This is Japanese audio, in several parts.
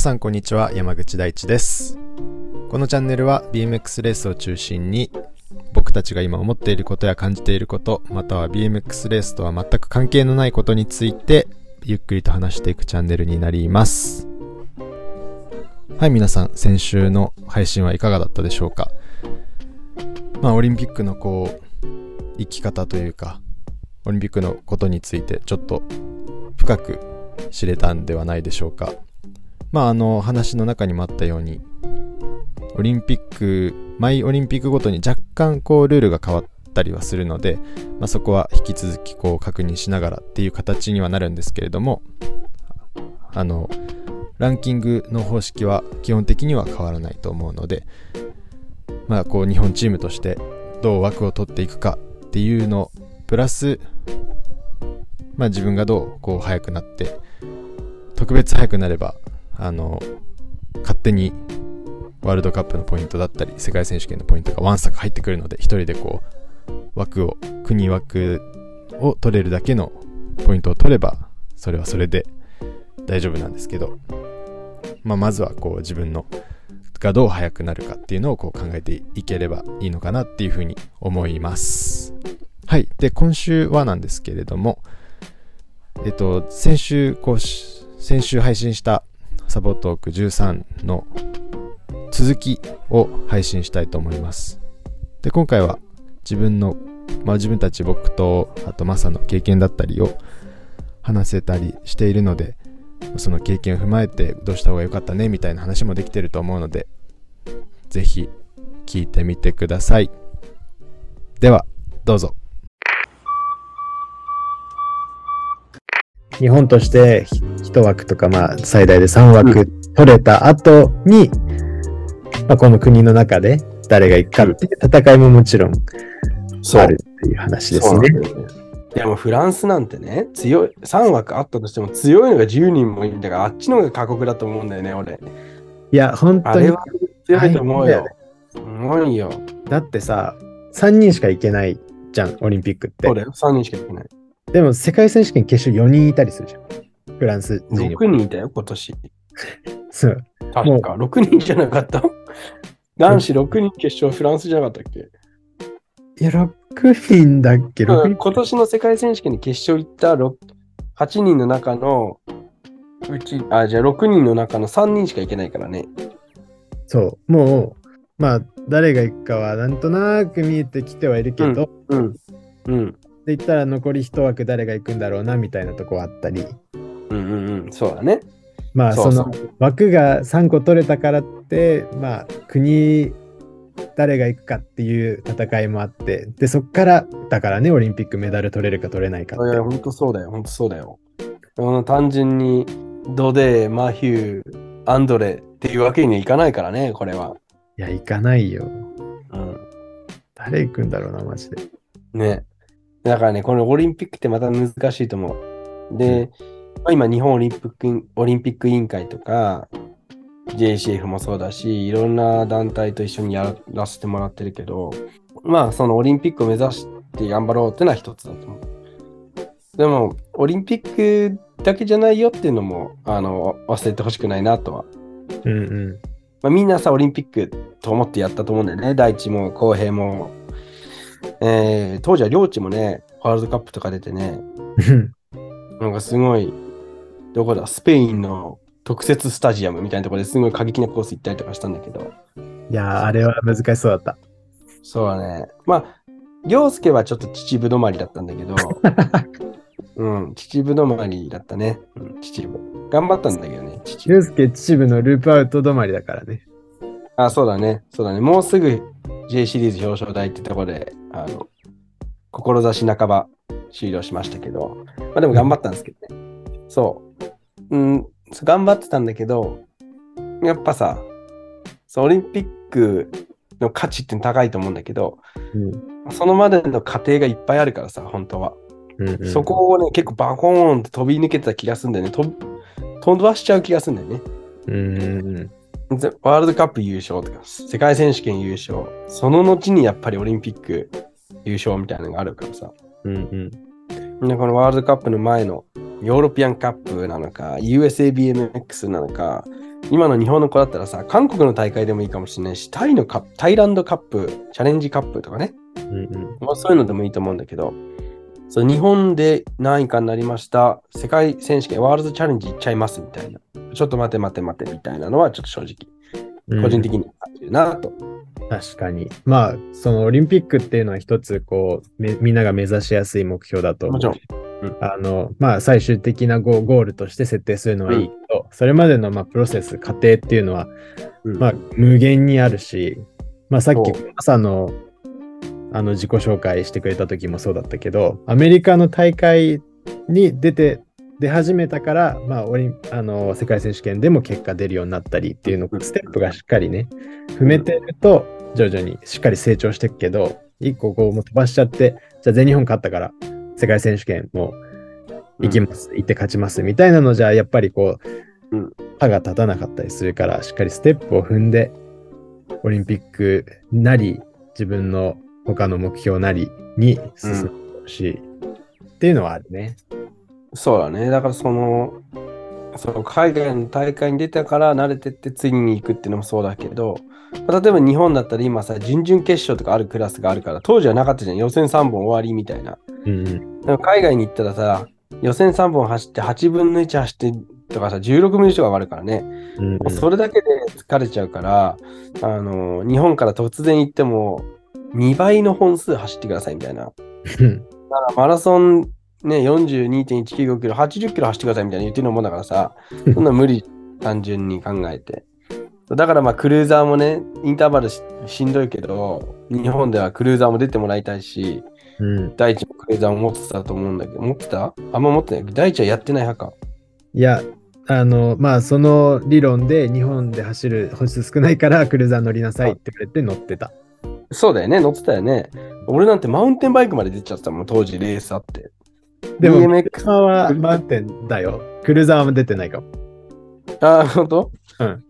さんこんにちは。山口大地です。このチャンネルは BMX レースを中心に僕たちが今思っていることや感じていることまたは BMX レースとは全く関係のないことについてゆっくりと話していくチャンネルになります。はい皆さん先週の配信はいかがだったでしょうか？まあオリンピックのこう生き方というかオリンピックのことについてちょっと深く知れたんではないでしょうか。まああの話の中にもあったようにオリンピック毎オリンピックごとに若干こうルールが変わったりはするので、まあ、そこは引き続きこう確認しながらっていう形にはなるんですけれどもあのランキングの方式は基本的には変わらないと思うのでまあこう日本チームとしてどう枠を取っていくかっていうのプラスまあ自分がどうこう速くなって特別速くなればあの勝手にワールドカップのポイントだったり世界選手権のポイントがワンサク入ってくるので一人でこう枠を国枠を取れるだけのポイントを取ればそれはそれで大丈夫なんですけど、まあ、まずはこう自分のがどう速くなるかっていうのをこう考えていければいいのかなっていうふうに思います。はい。で、今週はなんですけれども、えっと、先週、こう、先週配信したサボトーク13の続きを配信したいと思います。で、今回は自分の、まあ自分たち僕と、あとマサの経験だったりを話せたりしているので、その経験を踏まえてどうした方が良かったねみたいな話もできてると思うので、ぜひ聞いてみてください。では、どうぞ。日本として1枠とか、まあ、最大で3枠取れた後に、うん、まあ、この国の中で誰が行くかっていう戦いももちろんあるっていう話ですね。でもフランスなんてね、強い、3枠あったとしても強いのが10人もいるんだから、あっちの方が過酷だと思うんだよね、俺。いや、本当に。あれは強いと思うよ。すごいよ。だってさ、3人しか行けないじゃん、オリンピックって。そうだよ、3人しか行けない。でも世界選手権決勝4人いたりするじゃん。フランス人。6人いたよ、今年。そう。確か、6人じゃなかった？男子6人決勝フランスじゃなかったっけ？いや、6人だっけ、うん、今年の世界選手権に決勝行った8人の中のうち、あ、じゃあ6人の中の3人しか行けないからね。そう、もう、まあ、誰が行くかはなんとなく見えてきてはいるけど、うん。うん。うん、で言ったら残り1枠誰が行くんだろうなみたいなとこはあったり。うんうんうん、そうだね。まあその枠が3個取れたからってまあ国誰が行くかっていう戦いもあってでそっからだからねオリンピックメダル取れるか取れないかって。いや本当そうだよ本当そうだよ。単純にドデーマヒューアンドレっていうわけにはいかないからねこれは。いや行かないよ。うん。誰行くんだろうなマジで。ね。だからね、このオリンピックってまた難しいと思う。で、うん、今、日本オリンピックオリンピック委員会とか、JCF もそうだし、いろんな団体と一緒にやらせてもらってるけど、まあ、そのオリンピックを目指して頑張ろうっていうのは一つだと思う。でも、オリンピックだけじゃないよっていうのも、あの、忘れてほしくないなとは。うんうん。まあ、みんなさ、オリンピックと思ってやったと思うんだよね。大地も、公平も、えー、当時は両地もね、ワールドカップとか出てね、なんかすごい、どこだ、スペインの特設スタジアムみたいなところですごい過激なコース行ったりとかしたんだけど。いやあれは難しそうだった。そうだね。まあ、凌介はちょっと秩父止まりだったんだけど、うん、秩父止まりだったね。うん、秩父。頑張ったんだけどね、秩父。凌介秩父のループアウト止まりだからね。あ、そうだね。そうだね。もうすぐ J シリーズ表彰台ってところで、あの、志半ば終了しましたけど、まあでも頑張ったんですけどね。そう。うん、頑張ってたんだけど、やっぱさ、オリンピックの価値って高いと思うんだけど、うん、そのまでの過程がいっぱいあるからさ、本当は。うんうん、そこをね、結構バコーンと飛び抜けてた気がするんだよね。飛ばしちゃう気がするんだよね。うんワールドカップ優勝とか、世界選手権優勝、その後にやっぱりオリンピック優勝みたいなのがあるからさ。うんうん。で、このワールドカップの前のヨーロピアンカップなのか、USABMX なのか、今の日本の子だったらさ、韓国の大会でもいいかもしれないし、タイのカタイランドカップ、チャレンジカップとかね、うんうん。まあ、そういうのでもいいと思うんだけど、そう日本で何位かになりました、世界選手権、ワールドチャレンジ行っちゃいますみたいな。ちょっと待て待て待てみたいなのは、ちょっと正直、個人的に感じるなと。確かに。まあ、そのオリンピックっていうのは一つ、こう、めみんなが目指しやすい目標だと思う。もちろん。あの、まあ、最終的なゴゴールとして設定するのはいいけど、それまでの、まあ、プロセス、過程っていうのは、うんまあ、無限にあるし、まあ、さっき朝の、あの、自己紹介してくれた時もそうだったけど、アメリカの大会に出て、出始めたから、まあ、オリンあの世界選手権でも結果出るようになったりっていうの、ステップがしっかりね、踏めてると、徐々にしっかり成長していくけど、一個こうもう飛ばしちゃって、じゃあ全日本勝ったから、世界選手権も行きます、行って勝ちますみたいなのじゃ、やっぱりこう、うん。歯が立たなかったりするから、しっかりステップを踏んで、オリンピックなり、自分の他の目標なりに進んでほしいっていうのはあるね。そうだね。だからその、その海外の大会に出たから慣れてって次に行くっていうのもそうだけど、まあ例えば日本だったら今さ、準々決勝とかあるクラスがあるから、当時はなかったじゃん。予選3本終わりみたいな。うんでも海外に行ったらさ、予選3本走って8分の1走ってとかさ、16分の1とかあるからね。うん。うんそれだけで疲れちゃうから、あの、日本から突然行っても、2倍の本数走ってくださいみたいな。だからマラソンね、42.195キロ、80キロ走ってくださいみたいな言ってるのもんだからさ、そんな無理、単純に考えて。だからまあクルーザーもね、インターバルししんどいけど、日本ではクルーザーも出てもらいたいし、うん。大地もクルーザーも持ってたと思うんだけど、持ってた？あんま持ってない。大地はやってない派か。いや、あの、まあ、その理論で日本で走る歩数少ないからクルーザー乗りなさいって言われて乗ってた。そうだよね、乗ってたよね。俺なんてマウンテンバイクまで出ちゃってたもん、当時レースあって。でも、BMX 車はマウンテンだよ。クルーザーは出てないかも。あ、ほんとうん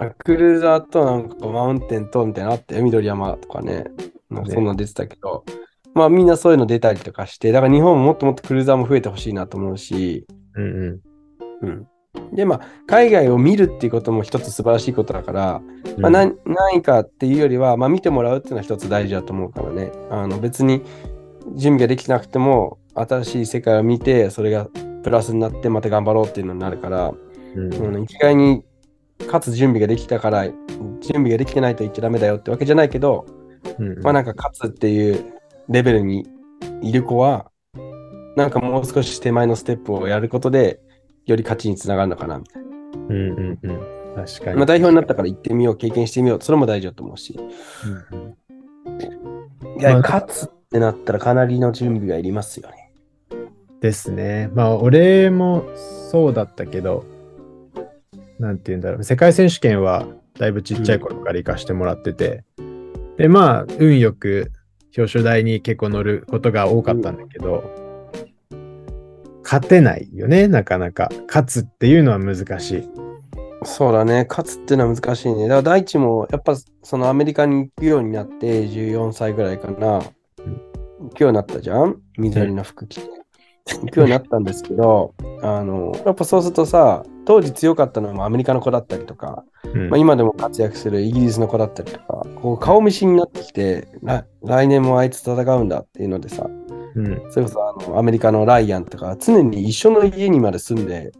あクルーザーとなんかマウンテンとみたいなのあって、緑山とかね。なんかねそんなの出てたけど、まあみんなそういうの出たりとかして、だから日本ももっともっとクルーザーも増えてほしいなと思うし、うんうん。うん。で、まあ、海外を見るっていうことも一つ素晴らしいことだから、まあ、何何かっていうよりは、まあ、見てもらうっていうのは一つ大事だと思うからね。あの別に準備ができなくても、新しい世界を見て、それがプラスになって、また頑張ろうっていうのになるから、うんうん、一概に勝つ準備ができたから、準備ができてないと言っちゃダメだよってわけじゃないけど、うんまあなんか勝つっていうレベルにいる子は、なんかもう少し手前のステップをやることで、より勝ちにつながるのかなみたいな。うんうんうん。確かに。まあ、代表になったから行ってみよう、経験してみよう、それも大事だと思うし。うんうんいや、まあ勝つってなったらかなりの準備がいりますよね。ですね。まあ、俺もそうだったけど、なんて言うんだろう。世界選手権はだいぶちっちゃい頃から行かしてもらってて、で、まあ、運よく表彰台に結構乗ることが多かったんだけど、勝てないよね、なかなか。勝つっていうのは難しい。そうだね、勝つっていうのは難しいね。だから大地もやっぱそのアメリカに行くようになって14歳ぐらいかな。行くようになったじゃん？緑の服着て。行くようになったんですけど、あの、やっぱそうするとさ、当時強かったのはアメリカの子だったりとか、うんまあ、今でも活躍するイギリスの子だったりとか、こう顔見知りになってきて、来年もあいつ戦うんだっていうのでさ、うんそれこそあのアメリカのライアンとか、常に一緒の家にまで住んで、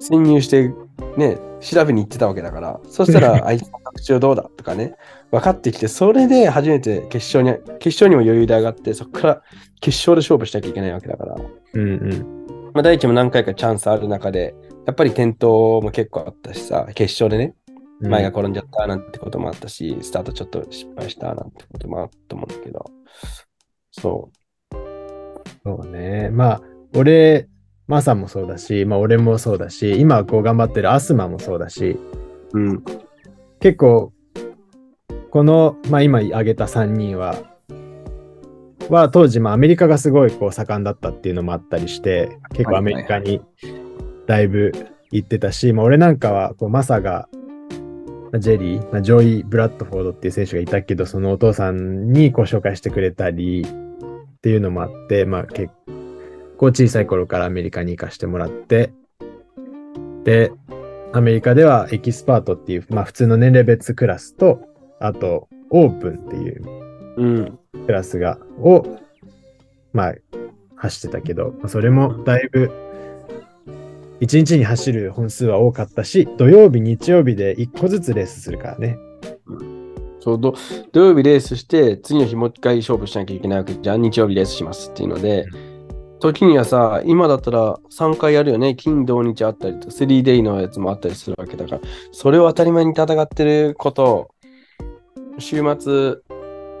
潜入して、ね、調べに行ってたわけだから、そしたら、あいつの特徴どうだとかね、分かってきて、それで初めて決勝に、決勝にも余裕で上がって、そこから決勝で勝負しなきゃいけないわけだから、うんうんまあ、第一も何回かチャンスある中で、やっぱり転倒も結構あったしさ、決勝でね、うん前が転んじゃったなんてこともあったし、スタートちょっと失敗したなんてこともあったと思うんだけど、そそうね。まあ、俺、マサもそうだし、まあ俺もそうだし、今こう頑張ってるアスマもそうだし、う。うん。結構、この、まあ今挙げた3人は、は当時、まあアメリカがすごいこう盛んだったっていうのもあったりして、結構アメリカにだいぶ行ってたし、まあ俺なんかはこうマサが、ジェリー、まあ、ジョイ・ブラッドフォードっていう選手がいたけど、そのお父さんにこう紹介してくれたりっていうのもあって、まあ結構小さい頃からアメリカに行かしてもらって、で、アメリカではエキスパートっていう、まあ普通の年齢別クラスと、あとオープンっていううん。クラスが、を、まあ走ってたけど、それもだいぶ、一日に走る本数は多かったし、土曜日、日曜日で1個ずつレースするからね。そう土曜日レースして、次の日もう一回勝負しなきゃいけないわけじゃあ日曜日レースしますっていうので、時にはさ、今だったら3回やるよね。金、土、日あったりと、3デイのやつもあったりするわけだから、それを当たり前に戦ってることを、週末、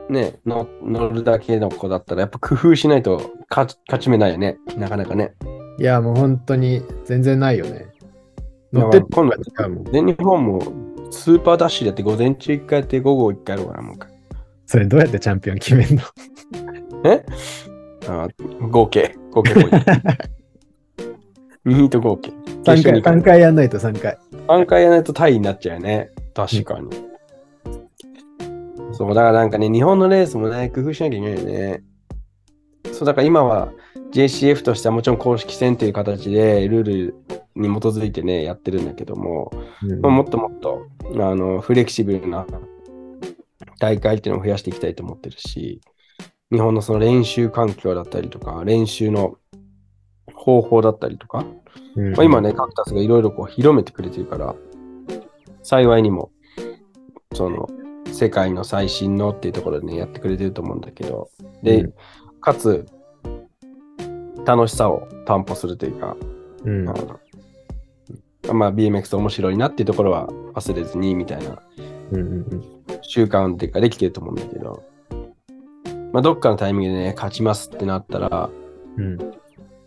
ね、の乗るだけの子だったら、やっぱ工夫しないと勝ち勝ち目ないよね。なかなかね。いや、もう本当に全然ないよね。乗ってる今度。全日本もスーパーダッシュでやって、午前中1回やって、午後1回やろうかな、もう一回。それどうやってチャンピオン決めんの？え？あ合計、合計ポイント。ミート合計。?3 回、決勝3回やんないと3回。3回やらないとタイになっちゃうよね。確かに。そう、だからなんかね、日本のレースもね、工夫しなきゃいけないよね。そう、だから今は JCF としてはもちろん公式戦という形でルールに基づいてね、やってるんだけども、うんまあ、もっともっとあのフレキシブルな大会っていうのを増やしていきたいと思ってるし、日本のその練習環境だったりとか、練習の方法だったりとか、うんまあ、今ね、カクタスがいろいろこう広めてくれてるから、幸いにも、その、世界の最新のっていうところでね、やってくれてると思うんだけど、で、うん。かつ、楽しさを担保するというか、うん。まあ、BMX 面白いなっていうところは忘れずにみたいな。習慣っていうかできてると思うんだけど、まあ、どっかのタイミングでね、勝ちますってなったら、うん。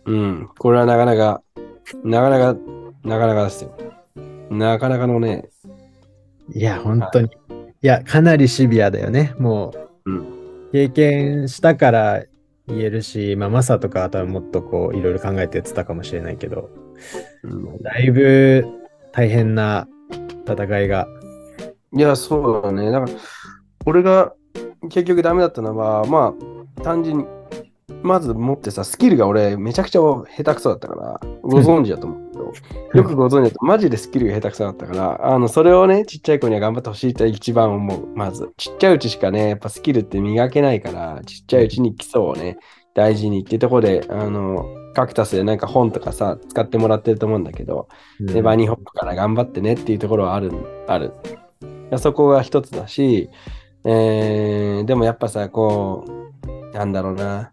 うん、これはなかなか、なかなか、なかなかですよ。なかなかのね、いや、本当に。いや、かなりシビアだよね。もう、うん、経験したから言えるし、まあ、マサとかは多分もっとこう、いろいろ考えてやってたかもしれないけど、うん。だいぶ大変な戦いが。いや、そうだね。だから、俺が結局ダメだったのは、まあ、単純に、まず持ってさ、スキルが俺、めちゃくちゃ下手くそだったから、ご存知だと思う よくご存知だと、マジでスキルが下手くそだったから、あの、それをね、ちっちゃい子には頑張ってほしいと一番思う。まず、ちっちゃいうちしかね、やっぱスキルって磨けないから、ちっちゃいうちに基礎をね、大事にっていうところで、あの、カクタスでなんか本とかさ、使ってもらってると思うんだけど、うんネバニホップから頑張ってねっていうところはある。あるそこが一つだし、えーでもやっぱさ、こう、なんだろうな、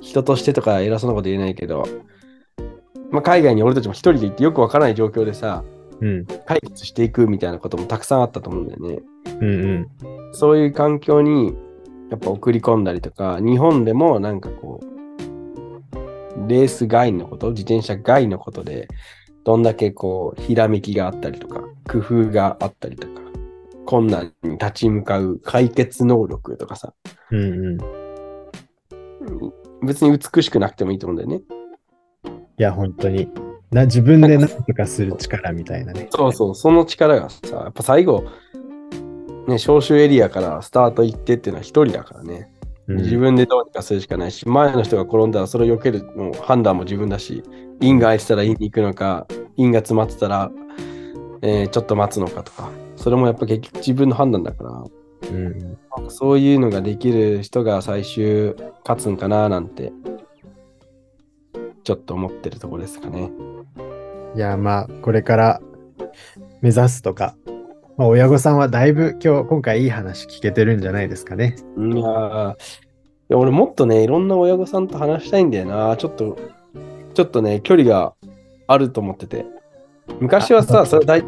人としてとか偉そうなこと言えないけど、まあ、海外に俺たちも一人で行ってよくわからない状況でさ、うん解決していくみたいなこともたくさんあったと思うんだよね。うんうんそういう環境にやっぱ送り込んだりとか、日本でもなんかこう、レース外のこと、自転車外のことで、どんだけこう、ひらめきがあったりとか、工夫があったりとか、困難に立ち向かう解決能力とかさ、うんうん。い別に美しくなくてもいいと思うんだよね。や、本当に。な自分で何とかする力みたいなね。そうそう、その力がさ、やっぱ最後、ね、招集エリアからスタート行ってっていうのは一人だからね。うん自分でどうにかするしかないし、前の人が転んだらそれを避けるもう判断も自分だし、インが空いてたらインに行くのか、インが詰まってたら、えーちょっと待つのかとか、それもやっぱ結局自分の判断だから、うんそういうのができる人が最終勝つんかななんて、ちょっと思ってるところですかね。いや、まあ、これから目指すとか、まあ、親御さんはだいぶ今日、今回いい話聞けてるんじゃないですかね。いや俺もっとね、いろんな親御さんと話したいんだよな。ちょっと、ちょっとね、距離があると思ってて。昔はあさ、それ大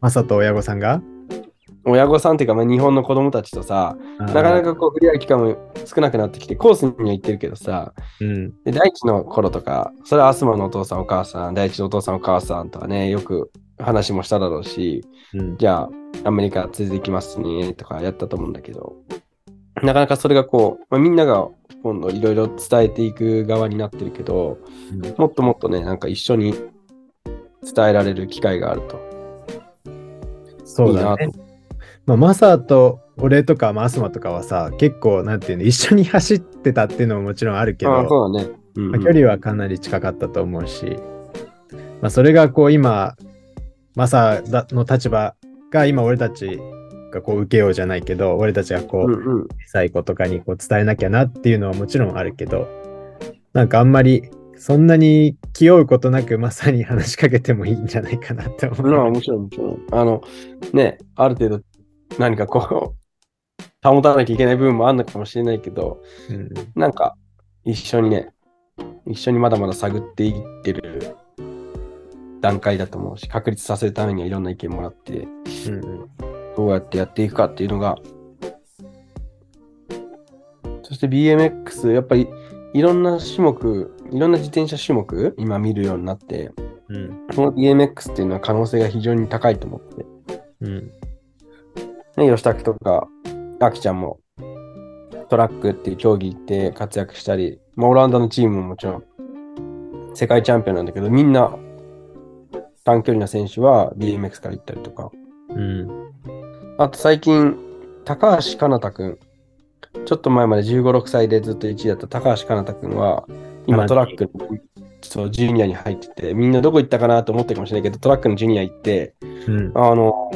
マサと親御さんが？親御さんっていうか、まあ、日本の子供たちとさ、なかなかこう、触れ合う期間も少なくなってきて、コースには行ってるけどさ、うん。で第一の頃とか、それはアスマのお父さんお母さん、第一のお父さんお母さんとかね、よく話もしただろうし、うん。じゃあ、アメリカ連れて行きますね、とかやったと思うんだけど、なかなかそれがこう、まあ、みんなが今度いろいろ伝えていく側になってるけど、もっともっとね、なんか一緒に伝えられる機会があるとそいうだね。。まあ、マサと俺とか、まあ、アスマとかはさ、結構、なんていうの、一緒に走ってたっていうのももちろんあるけど、そうだね。うんうんまあ、距離はかなり近かったと思うし、まあ、それがこう今、マサだの立場が今俺たちがこう受けようじゃないけど、俺たちがこう、うんうん。最後とかにこう伝えなきゃなっていうのはもちろんあるけど、なんかあんまりそんなに気負うことなくまさに話しかけてもいいんじゃないかなって思う。まあ、もちろん、もちろん。あの、ね、ある程度、何かこう、保たなきゃいけない部分もあるのかもしれないけど、うん。なんか、一緒にね、一緒にまだまだ探っていってる段階だと思うし、確立させるためにはいろんな意見もらって、うんうん。どうやってやっていくかっていうのが、そして BMX、やっぱりいろんな種目、いろんな自転車種目、今見るようになって、うん。この BMX っていうのは可能性が非常に高いと思って、うんね、吉武とか、あきちゃんもトラックっていう競技行って活躍したり、まあ、オランダのチームももちろん世界チャンピオンなんだけど、みんな短距離な選手は BMX から行ったりとか、うん。あと最近、高橋かなたくん、ちょっと前まで15、6歳でずっと1位だった高橋かなたくんは、今トラックのそうジュニアに入ってて、みんなどこ行ったかなと思ってるかもしれないけど、トラックのジュニア行って、うん。あの、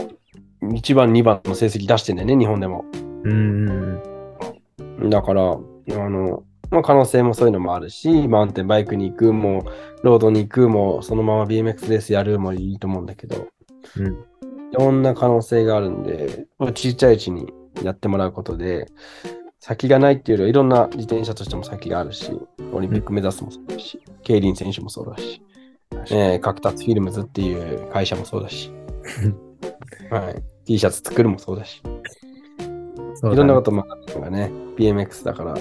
1番、2番の成績出してんだよね、日本でも。うんうんだから、あの、まあ、可能性もそういうのもあるし、マウンテンバイクに行くも、ロードに行くも、そのまま BMX レースやるもいいと思うんだけど、うん。いろんな可能性があるんで、ちっちゃいうちにやってもらうことで、先がないっていうよりはいろんな自転車としても先があるし、オリンピック目指すもそうだし、競輪選手もそうだし、えー、角達フィルムズっていう会社もそうだし、はい、T シャツ作るもそうだし、そうだね。いろんなこともあるのがね、BMX だから、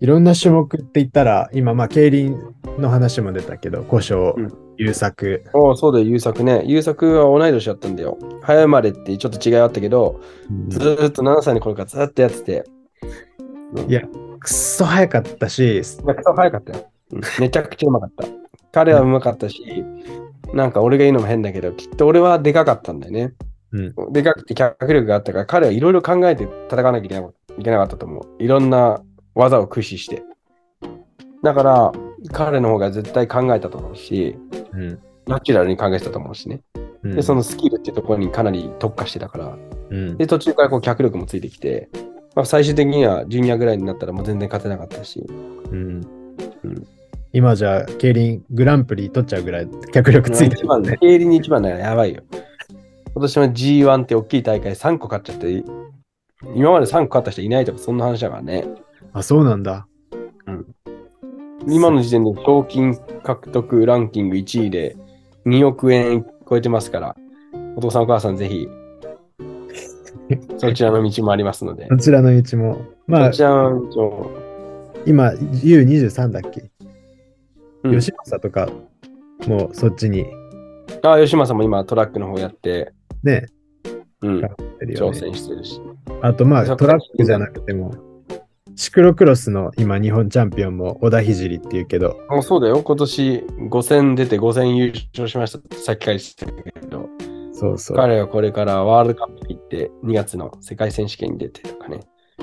いろんな種目って言ったら、今、まあ、競輪の話も出たけど、故障うん、優作、おうそうだよ、優作ね。優作は同い年だったんだよ。早生まれってちょっと違いあったけど、ずーっと7歳の頃からずーっとやってて、いや、くっそ早かったし、めっちゃ早かったよ。うん。めちゃくちゃうまかった。彼はうまかったし、なんか俺が言うのも変だけど、きっと俺はでかかったんだよね。うんでかくて脚力があったから、彼はいろいろ考えて戦わなきゃいけなかったと思う。いろんな技を駆使して。だから、彼の方が絶対考えたと思うし、うんナチュラルに考えてたと思うしね。うんで、そのスキルっていうところにかなり特化してたから、うんで、途中からこう脚力もついてきて、まあ、最終的にはジュニアぐらいになったらもう全然勝てなかったし、うんうん今じゃあ、競輪グランプリ取っちゃうぐらい脚力ついて一番ね、競輪に一番だからやばいよ。今年も G1 って大きい大会3個勝っちゃって、今まで3個勝った人いないとかそんな話だからね。あ、そうなんだ。今の時点で賞金獲得ランキング1位で2億円超えてますから、お父さんお母さんぜひ、そちらの道もありますので。どちらの道も。まあ今、U23 だっけ、うん吉正とか、もうそっちに。あ、吉正も今トラックの方やって、ね、うん、やってるよ挑ね。戦してるし。あと、まあ、トラックじゃなくても、シクロクロスの今、日本チャンピオンも小田聖っていうけど、あそうだよ、今年5戦出て5戦優勝しましたってさっきから言ってたけど、そうそう。彼はこれからワールドカップ行って2月の世界選手権に出てとかね。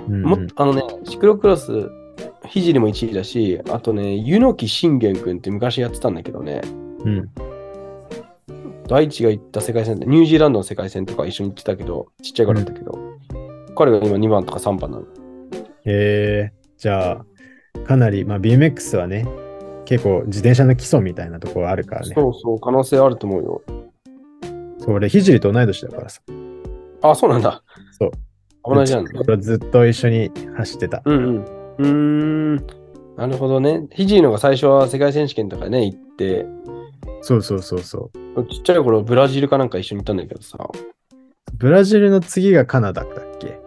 うん。もっとあのね、シクロクロス、聖も1位だし、あとね、柚木信玄君って昔やってたんだけどね、うん。大地が行った世界戦で、ニュージーランドの世界戦とか一緒に行ってたけど、ちっちゃい頃だったけど、彼が今2番とか3番なの。えー、じゃあ、かなり、まあ、BMX はね、結構自転車の基礎みたいなところあるからね。そうそう、可能性あると思うよ。そう、俺、聖と同い年だからさ。あ、そうなんだ。そう。同じなんだね。ずっと一緒に走ってた。うんうん。うーん。なるほどね。ひじいのが最初は世界選手権とかね、行って、そうそうそうそう。ちっちゃい頃ブラジルかなんか一緒に行ったんだけどさ。ブラジルの次がカナダだっけ？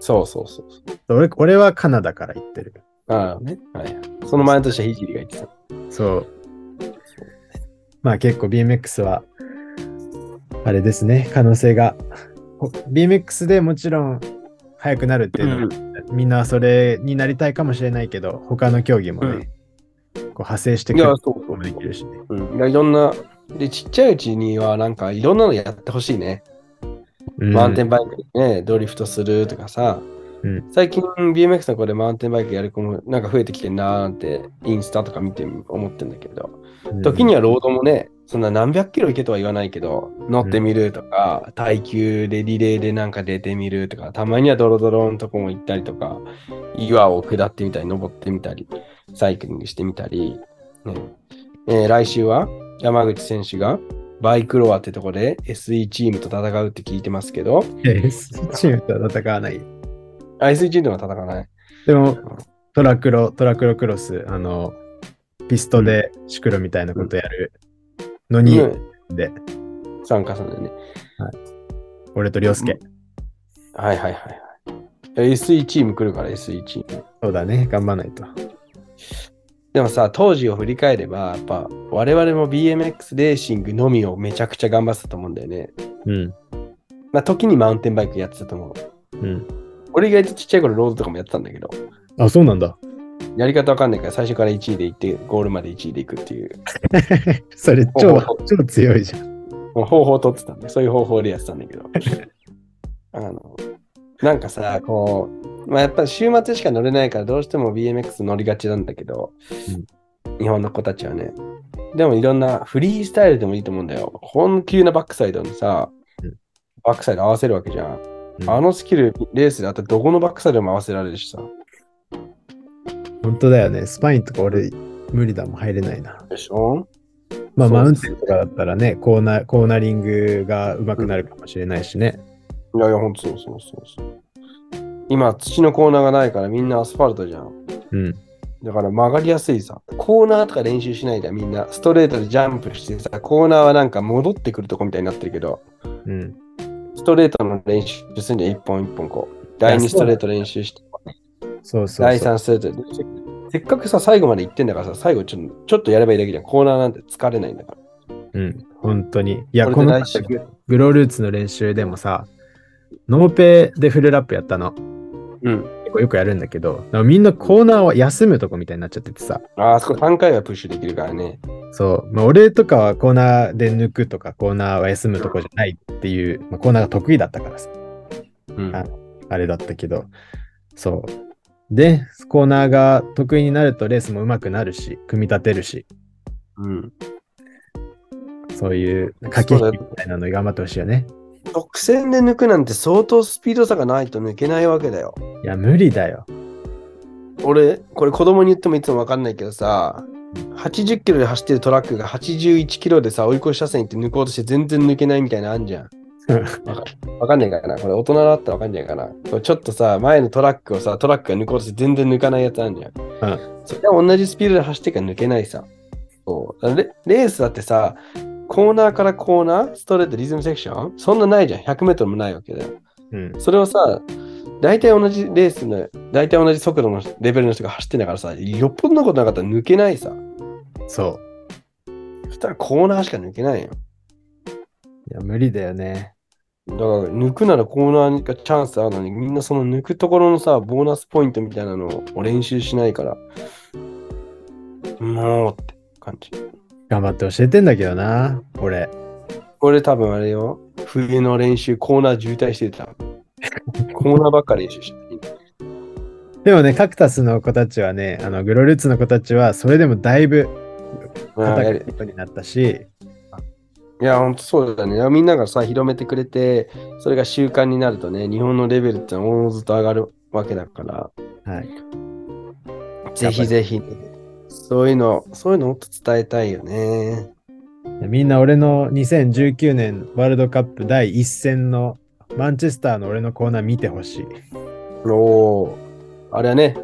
そうそうそうそう。俺俺はカナダから行ってる。ああね。はい。その前の年はひじりが言ってた。そう。まあ結構 BMX は、あれですね、可能性が。ほ BMX でもちろん速くなるっていうのは、みんなそれになりたいかもしれないけど、他の競技もね、こう派生してくるいや、こそうそうともできるしね。うん。いやいろんな、で、ちっちゃいうちにはなんかいろんなのやってほしいね。うんマウンテンバイクでね、ドリフトするとかさ。うん最近 BMX の子でマウンテンバイクやる子もなんか増えてきてんなーってインスタとか見て思ってんだけど、時にはロードもね、そんな何百キロ行けとは言わないけど、乗ってみるとか、耐久でリレーでなんか出てみるとか、たまにはドロドロのとこも行ったりとか、岩を下ってみたり、登ってみたり、サイクリングしてみたり、ねえー来週は山口選手がバイクロアってとこで SE チームと戦うって聞いてますけど、えチームとは戦わない？あ SE チームとは戦わない。でも、トラクロ、トラクロクロス、あの、ピストでシクロみたいなことやるのに、うんで、参加するんだよね。俺と涼介。はいはいはいはい。SE チーム来るから SE チーム。そうだね、頑張らないと。でもさ、当時を振り返れば、やっぱ我々も BMX レーシングのみをめちゃくちゃ頑張ってたと思うんだよね。うん。まあ、時にマウンテンバイクやってたと思う。うん。俺意外とちっちゃい頃ロードとかもやってたんだけど、あ、そうなんだ。やり方わかんないから最初から1位で行って、ゴールまで1位で行くっていう、それ超超強いじゃん。もう方法を取ってたんで、そういう方法でやってたんだけど。あの、なんかさ、こう、まあやっぱ週末しか乗れないからどうしても BMX 乗りがちなんだけど、日本の子たちはね。でもいろんなフリースタイルでもいいと思うんだよ。本急なバックサイドにさうん、バックサイド合わせるわけじゃん。うんあのスキル、レースであったらどこのバックサイドも合わせられるしさ。本当だよね。スパインとか俺、無理だもん、入れないな。でしょ？まあ、マウンテンとかだったらね、コーナー、コーナリングが上手くなるかもしれないしね。いやいや、ほんとそうそうそうそう。今、土のコーナーがないからみんなアスファルトじゃん。うん。だから曲がりやすいさ。コーナーとか練習しないでみんなストレートでジャンプしてさ、コーナーはなんか戻ってくるとこみたいになってるけど、うん。ストレートの練習するんじゃん、一本一本こう。第2ストレート練習して、そうそう第そう。3ストレートで。せっかくさ、最後まで行ってんだからさ、最後ちょっとちょっとやればいいだけじゃん。コーナーなんて疲れないんだから。うん。本当に。いや、ここのグロールーツの練習でもさ、ノーペでフルラップやったの。うん。結構よくやるんだけど、みんなコーナーは休むとこみたいになっちゃっててさ、ああそこ3回はプッシュできるからね。そう、まあ、俺とかはコーナーで抜くとか、コーナーは休むとこじゃないっていう、まあ、コーナーが得意だったからさ、うん。ああれだったけど、そう。で、コーナーが得意になるとレースも上手くなるし、組み立てるし、うん。そういう駆け引きみたいなのに頑張ってほしいよね。直線で抜くなんて相当スピード差がないと抜けないわけだよ。いや、無理だよ。俺、これ子供に言ってもいつもわかんないけどさ、80キロで走ってるトラックが81キロでさ、追い越し車線行って抜こうとして全然抜けないみたいなのあんじゃん。わかんないかなこれ大人だったらわかんないかなこれちょっとさ、前のトラックをさ、トラックが抜こうとして全然抜かないやつあんじゃん。それは同じスピードで走ってるから抜けないさ。そうレレースだってさ、コーナーからコーナー、ストレート、リズムセクション？そんなないじゃん。100メートルもないわけだよ。うん。それをさ、大体同じレースの、大体同じ速度のレベルの人が走ってんだからさ、よっぽどのことなかったら抜けないさ。そそしたらコーナーしか抜けないよ。や、無理だよね。だから抜くならコーナーがチャンスあるのに、みんなその抜くところのさ、ボーナスポイントみたいなのを練習しないから、もうって感じ。頑張って教えてんだけどな、俺。これ多分あれよ、冬の練習コーナー渋滞してた。コーナーばっか練習してた。でもね、カクタスの子たちはね、あのグロルーツの子たちは、それでもだいぶ叩くことになったし、いや、ほんとそうだね。みんながさ、広めてくれて、それが習慣になるとね、日本のレベルってのはおのずと上がるわけだから、はい。ぜひぜひ、そういうの、そういうのもっと伝えたいよね。みんな俺の2019年ワールドカップ第一戦のマンチェスターの俺のコーナー見てほしい。おーあれはね、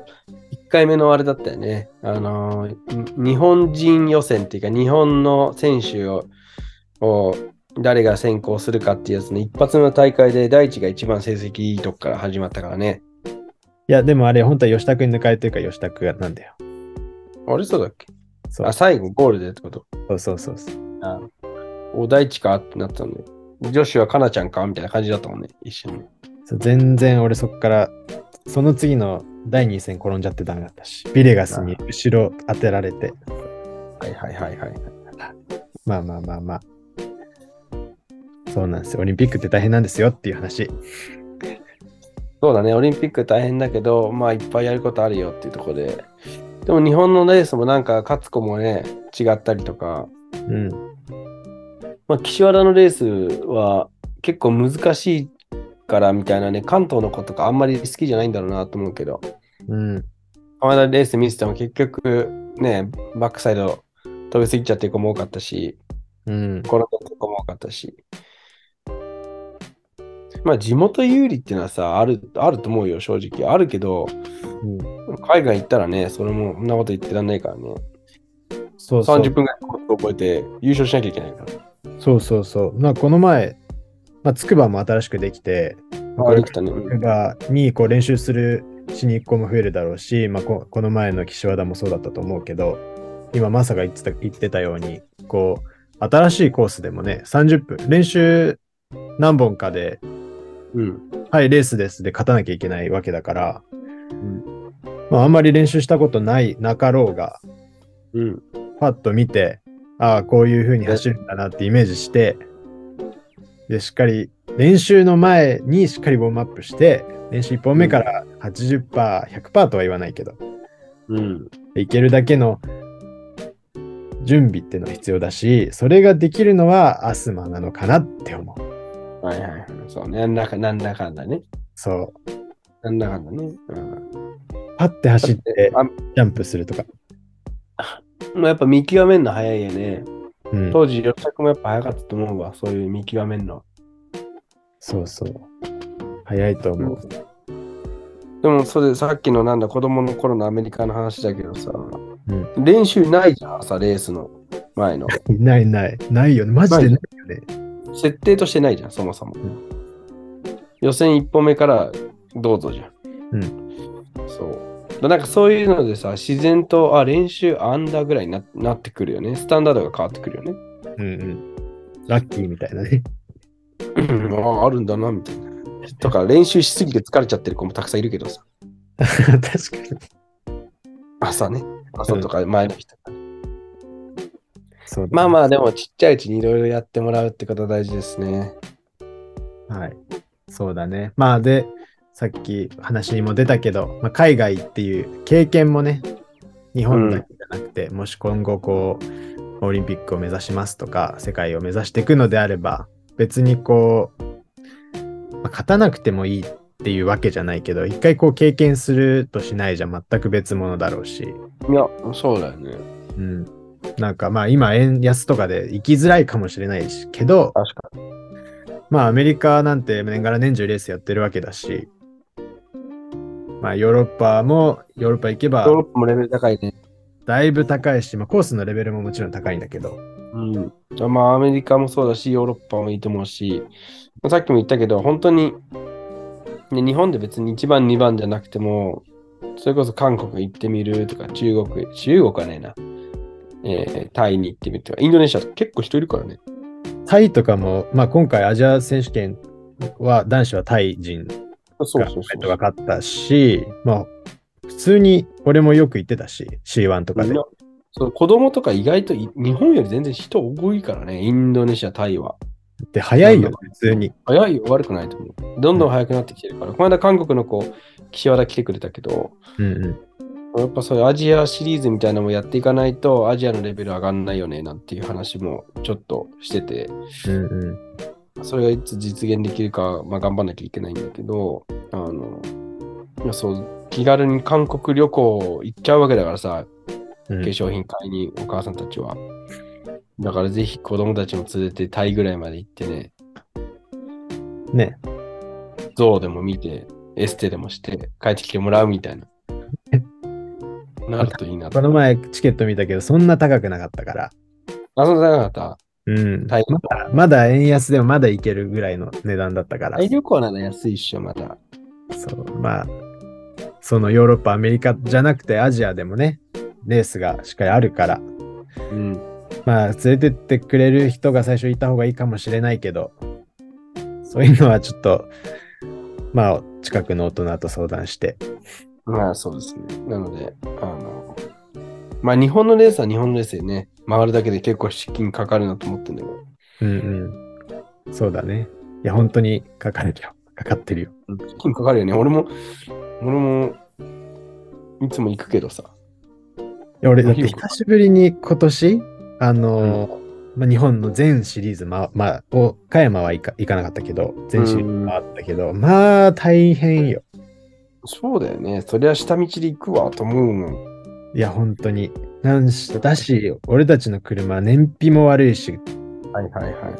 1回目のあれだったよね。あのーに日本人予選っていうか、日本の選手をを誰が先行するかっていうやつの一発目の大会で第一が一番成績いいとこから始まったからね。いや、でもあれ、本当は吉田君に抜かれてるから吉田君なんだよ。あれそうだっけ？あ、最後ゴールでってこと？そうそうそうそう。あお第一か？ってなったんで。女子はかなちゃんかみたいな感じだったもんね、一瞬。そう全然俺そっから、その次の第2戦転んじゃってダメだったし、ビレガスに後ろ当てられて、はいはいはいはい。まあまあまあまあ。そうなんですよ。オリンピックって大変なんですよっていう話。そうだね、オリンピック大変だけど、まあいっぱいやることあるよっていうところで。でも日本のレースもなんか勝つ子もね、違ったりとか、うん。まあ、岸和田のレースは結構難しいからみたいなね、関東の子とかあんまり好きじゃないんだろうなと思うけど、うん。浜田レース見てても結局ね、バックサイド飛びすぎちゃってる子も多かったし、うん。転んだ子も多かったし。まあ地元有利っていうのはさ、ある、あると思うよ、正直。あるけど、海外行ったらね、それもそんなこと言ってらんないからね。そうそう。30分ぐらい覚えて優勝しなきゃいけないから。そうそうそう。まあ、この前、まあ、筑波も新しくできて、あできたね。筑波にこう練習するしに行く子も増えるだろうし、まあ、ここの前の岸和田もそうだったと思うけど、今、まさが言ってた言ってたように、こう、新しいコースでもね、30分、練習何本かで、うん。はい、レースですで勝たなきゃいけないわけだから、まあ、あんまり練習したことないなかろうが、うん。パッと見て、ああ、こういう風に走るんだなってイメージして、で、しっかり、練習の前にしっかりウォームアップして、練習1本目から80%、100%とは言わないけど、うん。いけるだけの準備っていうのは必要だし、それができるのはアスマなのかなって思う。はいはいはい。そうね。なんだかなんだかんだね。そう。なんだかんだね。うん。パッて走ってあジャンプするとか。まあやっぱ見極めるの早いよね。うん。当時、吉田君もやっぱ早かったと思うわ。そういう見極めるの。そうそう。早いと思う。でも、それさっきのなんだ、子供の頃のアメリカの話だけどさ、うん練習ないじゃん、朝レースの前の。ないない。ないよね。マジでないよね。設定としてないじゃん、そもそも。ん予選1本目からどうぞじゃん。うんそう。だなんかそういうのでさ、自然と、あ、練習あんだぐらいにななってくるよね。スタンダードが変わってくるよね。うんうん。ラッキーみたいなね。ああるんだな、みたいな。とか、練習しすぎて疲れちゃってる子もたくさんいるけどさ。確かに。朝ね。朝とか前の日とか。そうまあまあ、でもちっちゃいうちにいろいろやってもらうってことは大事ですね。はい。そうだね。まあで、さっき話にも出たけど、まあ、海外っていう経験もね、日本だけじゃなくて、もし今後こう、オリンピックを目指しますとか、世界を目指していくのであれば、別にこう、まあ勝たなくてもいいっていうわけじゃないけど、一回こう経験するとしないじゃ全く別物だろうし、いや、そうだよね。うん。なんかまあ今円安とかで行きづらいかもしれないし、けど、確かに。まあアメリカなんて年がら年中レースやってるわけだし、まあヨーロッパもヨーロッパ行けばヨーロッパもレベル高いね。だいぶ高いし、まあコースのレベルももちろん高いんだけど、うん。まあ、アメリカもそうだし、ヨーロッパもいいと思うし、さっきも言ったけど、本当に、ね、日本で別に1番、2番じゃなくても、それこそ韓国行ってみるとか、中国、中国はねえな、えータイに行ってみるとか、インドネシア結構人いるからね。タイとかも、まあ今回アジア選手権は男子はタイ人がそうそうそう。分かったし、まあ普通に俺もよく行ってたし、C1 とかでそう子供とか意外とい日本より全然人多いからね、インドネシア、タイは。で、早いよ、普通に。早いよ、悪くないと思う。どんどん早くなってきてるから。この間韓国の子、岸和田来てくれたけど、うんうん。やっぱそういうアジアシリーズみたいなのもやっていかないと、アジアのレベル上がんないよね、なんていう話もちょっとしてて、うんうん。それがいつ実現できるか、まあ頑張んなきゃいけないんだけど、あの、そう、気軽に韓国旅行行っちゃうわけだからさ、うん化粧品買いにお母さんたちは。だからぜひ子供たちも連れてタイぐらいまで行ってね、ね。ゾウでも見て、エステでもして、帰ってきてもらうみたいな。なるといいなと。この前チケット見たけど、そんな高くなかったから。あ、そんななかった？うん。まだまだ円安でもまだいけるぐらいの値段だったから旅行なら安いっしょ、まだ。そう、まあ、そのヨーロッパ、アメリカじゃなくてアジアでもね、レースがしっかりあるから、うん。まあ、連れてってくれる人が最初いた方がいいかもしれないけど、そういうのはちょっと、まあ、近くの大人と相談して。まあそうですね。なので、あの、まあ日本のレースは日本のレースでね、回るだけで結構資金かかるなと思ってんだけど、うんうん。そうだね。いや、本当にかかるよ。かかってるよ。資金かかるよね。俺も、俺も、いつも行くけどさ。いや俺、だって久しぶりに今年、あのーまあ、日本の全シリーズ、ま、まあ、岡山はいか行かなかったけど、全シリーズ回ったけど、まあ、大変よ。そうだよね。そりゃ下道で行くわと思うもん。いや、本当に。なんし、だし、俺たちの車、燃費も悪いし、はいはいはいは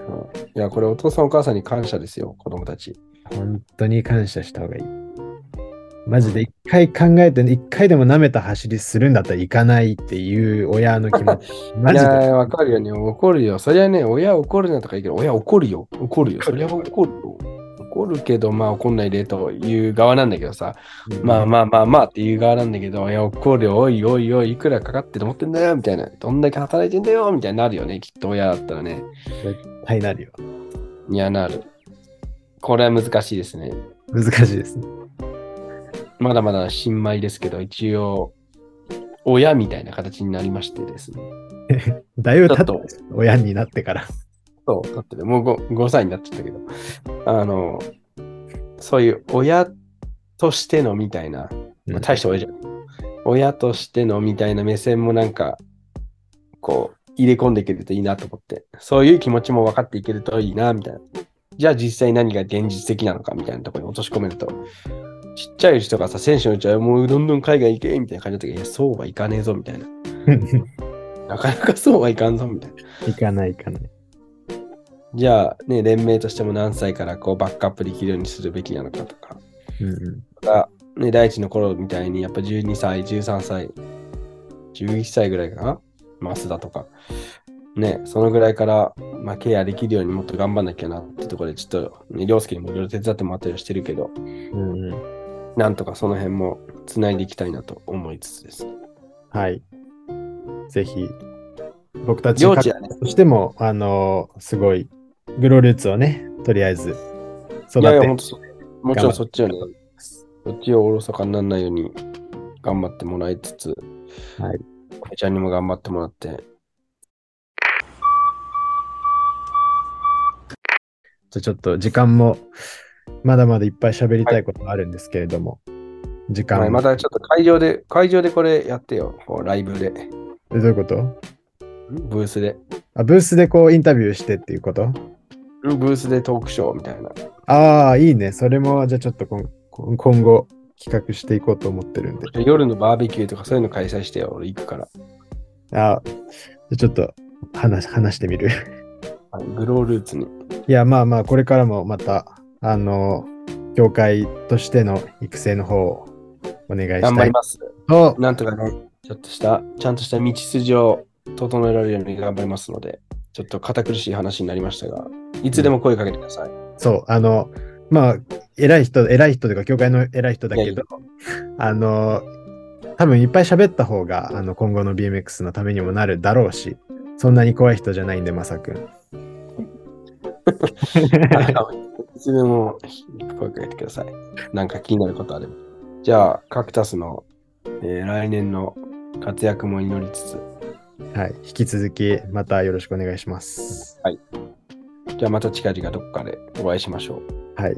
い。いや、これお父さんお母さんに感謝ですよ、子供たち。本当に感謝した方がいい。マジで一回考えて、一回でも舐めた走りするんだったら行かないっていう親の気持ち。マジで。いやー、わかるよね。怒るよ。そりゃね、親怒るなとか言うけど、親怒るよ。怒るよ。そりゃ怒るよ。怒るけど、まあ怒んないでという側なんだけどさ、まあまあまあまあっていう側なんだけど、いや、怒るよ。おいおいおい、いくらかかってと思ってんだよみたいな。どんだけ働いてんだよみたいになるよね。きっと親だったらね。絶対なるよ。いや、なる。これは難しいですね。難しいですね。まだまだ新米ですけど、一応、親みたいな形になりましてですね。だいぶ経ったちょっ親になってから。そう、だってね、もう 5, 5歳になっちゃったけど、あの、そういう親としてのみたいな、まあ、大した親じゃん。親としてのみたいな目線もなんか、こう、入れ込んでいけるといいなと思って、そういう気持ちも分かっていけるといいな、みたいな。じゃあ実際何が現実的なのかみたいなところに落とし込めると、ちっちゃいうちとかさ、選手のうちはもうどんどん海外行けみたいな感じだったけど、いや、そうはいかねえぞ、みたいな。なかなかそうはいかんぞ、みたいな。行かない行かない。じゃあ、ね、連盟としても何歳からこうバックアップできるようにするべきなのかとか、うんうんまた、ね、第一の頃みたいにやっぱ12歳、13歳、11歳ぐらいかな？マスだとか。ね、そのぐらいから、まあ、ケアできるようにもっと頑張んなきゃなってところで、ちょっと、ね、凌介にもいろいろ手伝ってもらったりはしてるけど、うんうんなんとかその辺もつないでいきたいなと思いつつです。はい。ぜひ、僕たちね。としても、あのすごい、グロールーツをね、とりあえず、育いやいや、て本当そう。もちろんそっちをね、そっちをおろそかにならないように頑張ってもらいつつ、はい。こちゃんにも頑張ってもらって、じゃあちょっと時間も、まだまだいっぱい喋りたいことがあるんですけれども、時間はいまたちょっと会場で、会場でこれやってよ、こうライブで、えどういうこと？ブースで、あブースでこうインタビューしてっていうこと？ブースでトークショーみたいな。ああ、いいね。それも、じゃあちょっと今今後企画していこうと思ってるんで。夜のバーベキューとかそういうの開催してよ、俺行くから。あじゃあちょっと話話してみる。はいグロールーツに。いや、まあまあ、これからもまた、あの、協会としての育成の方をお願いしたい頑張ります。と、なんとかね、ちょっとした、ちゃんとした道筋を整えられるように頑張りますので、ちょっと堅苦しい話になりましたが、いつでも声かけてください。そう、あの、まあ、偉い人、偉い人というか、協会の偉い人だけど、あの、多分いっぱい喋った方が、あの、今後の BMX のためにもなるだろうし、そんなに怖い人じゃないんで、まさくん。いつでも声かけてください。なんか気になることあれば。じゃあ、カクタスの、えー来年の活躍も祈りつつ、はい。引き続き、またよろしくお願いします。じゃあまた近々どこかでお会いしましょう。はい。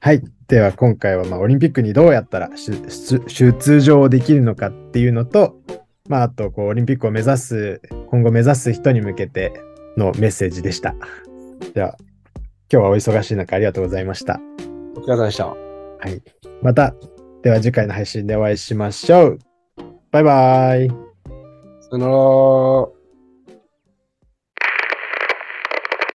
はい。では、今回は、まあ、オリンピックにどうやったら出場できるのかっていうのと、まあ、あと、こう、オリンピックを目指す、今後目指す人に向けてのメッセージでした。では、今日はお忙しい中、ありがとうございました。お疲れ様でした。はい。また、では次回の配信でお会いしましょう。バイバイ。さよなら。